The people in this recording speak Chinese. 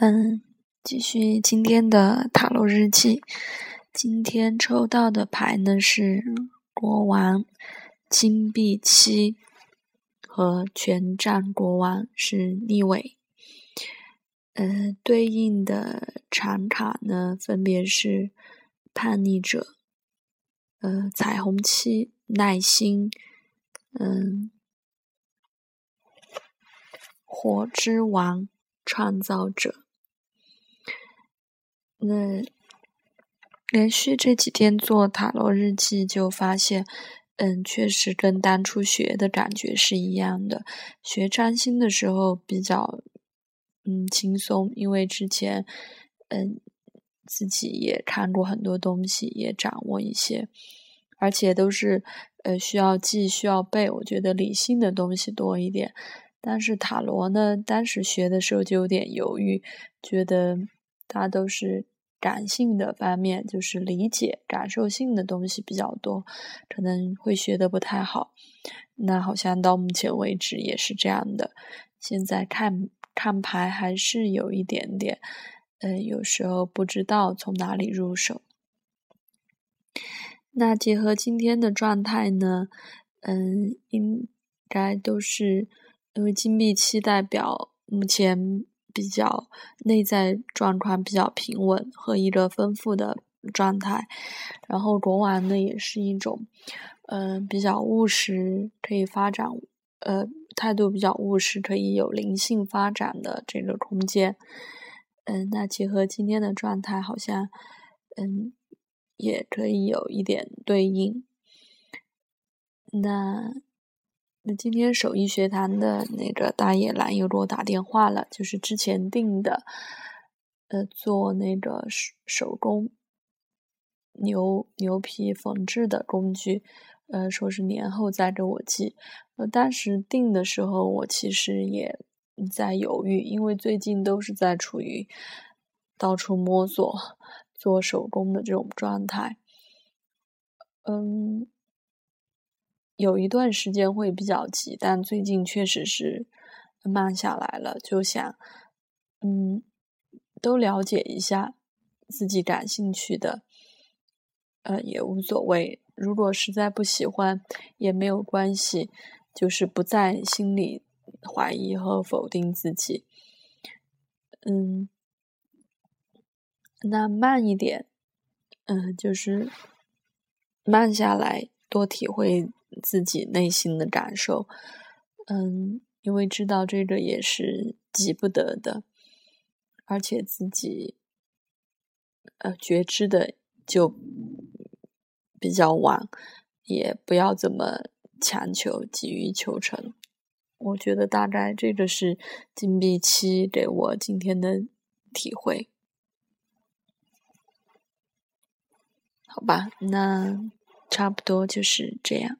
嗯，继续今天的塔罗日记。今天抽到的牌呢是国王、金币七和权杖国王是逆位。呃，对应的长卡呢分别是叛逆者、呃彩虹七、耐心、嗯火之王、创造者。那连续这几天做塔罗日记，就发现，嗯，确实跟当初学的感觉是一样的。学占星的时候比较，嗯，轻松，因为之前，嗯，自己也看过很多东西，也掌握一些，而且都是，呃，需要记、需要背。我觉得理性的东西多一点。但是塔罗呢，当时学的时候就有点犹豫，觉得。它都是感性的方面，就是理解、感受性的东西比较多，可能会学的不太好。那好像到目前为止也是这样的。现在看看牌还是有一点点，嗯，有时候不知道从哪里入手。那结合今天的状态呢，嗯，应该都是因为金币七代表目前。比较内在状况比较平稳和一个丰富的状态，然后国王呢也是一种，嗯，比较务实，可以发展，呃，态度比较务实，可以有灵性发展的这个空间，嗯，那结合今天的状态，好像，嗯，也可以有一点对应，那。今天手艺学堂的那个大野狼又给我打电话了，就是之前订的，呃，做那个手手工牛牛皮缝制的工具，呃，说是年后再给我寄。呃，当时订的时候，我其实也在犹豫，因为最近都是在处于到处摸索做手工的这种状态，嗯。有一段时间会比较急，但最近确实是慢下来了。就想，嗯，都了解一下自己感兴趣的，呃，也无所谓。如果实在不喜欢也没有关系，就是不在心里怀疑和否定自己。嗯，那慢一点，嗯，就是慢下来，多体会。自己内心的感受，嗯，因为知道这个也是急不得的，而且自己呃觉知的就比较晚，也不要怎么强求、急于求成。我觉得大概这个是金币七给我今天的体会，好吧，那差不多就是这样。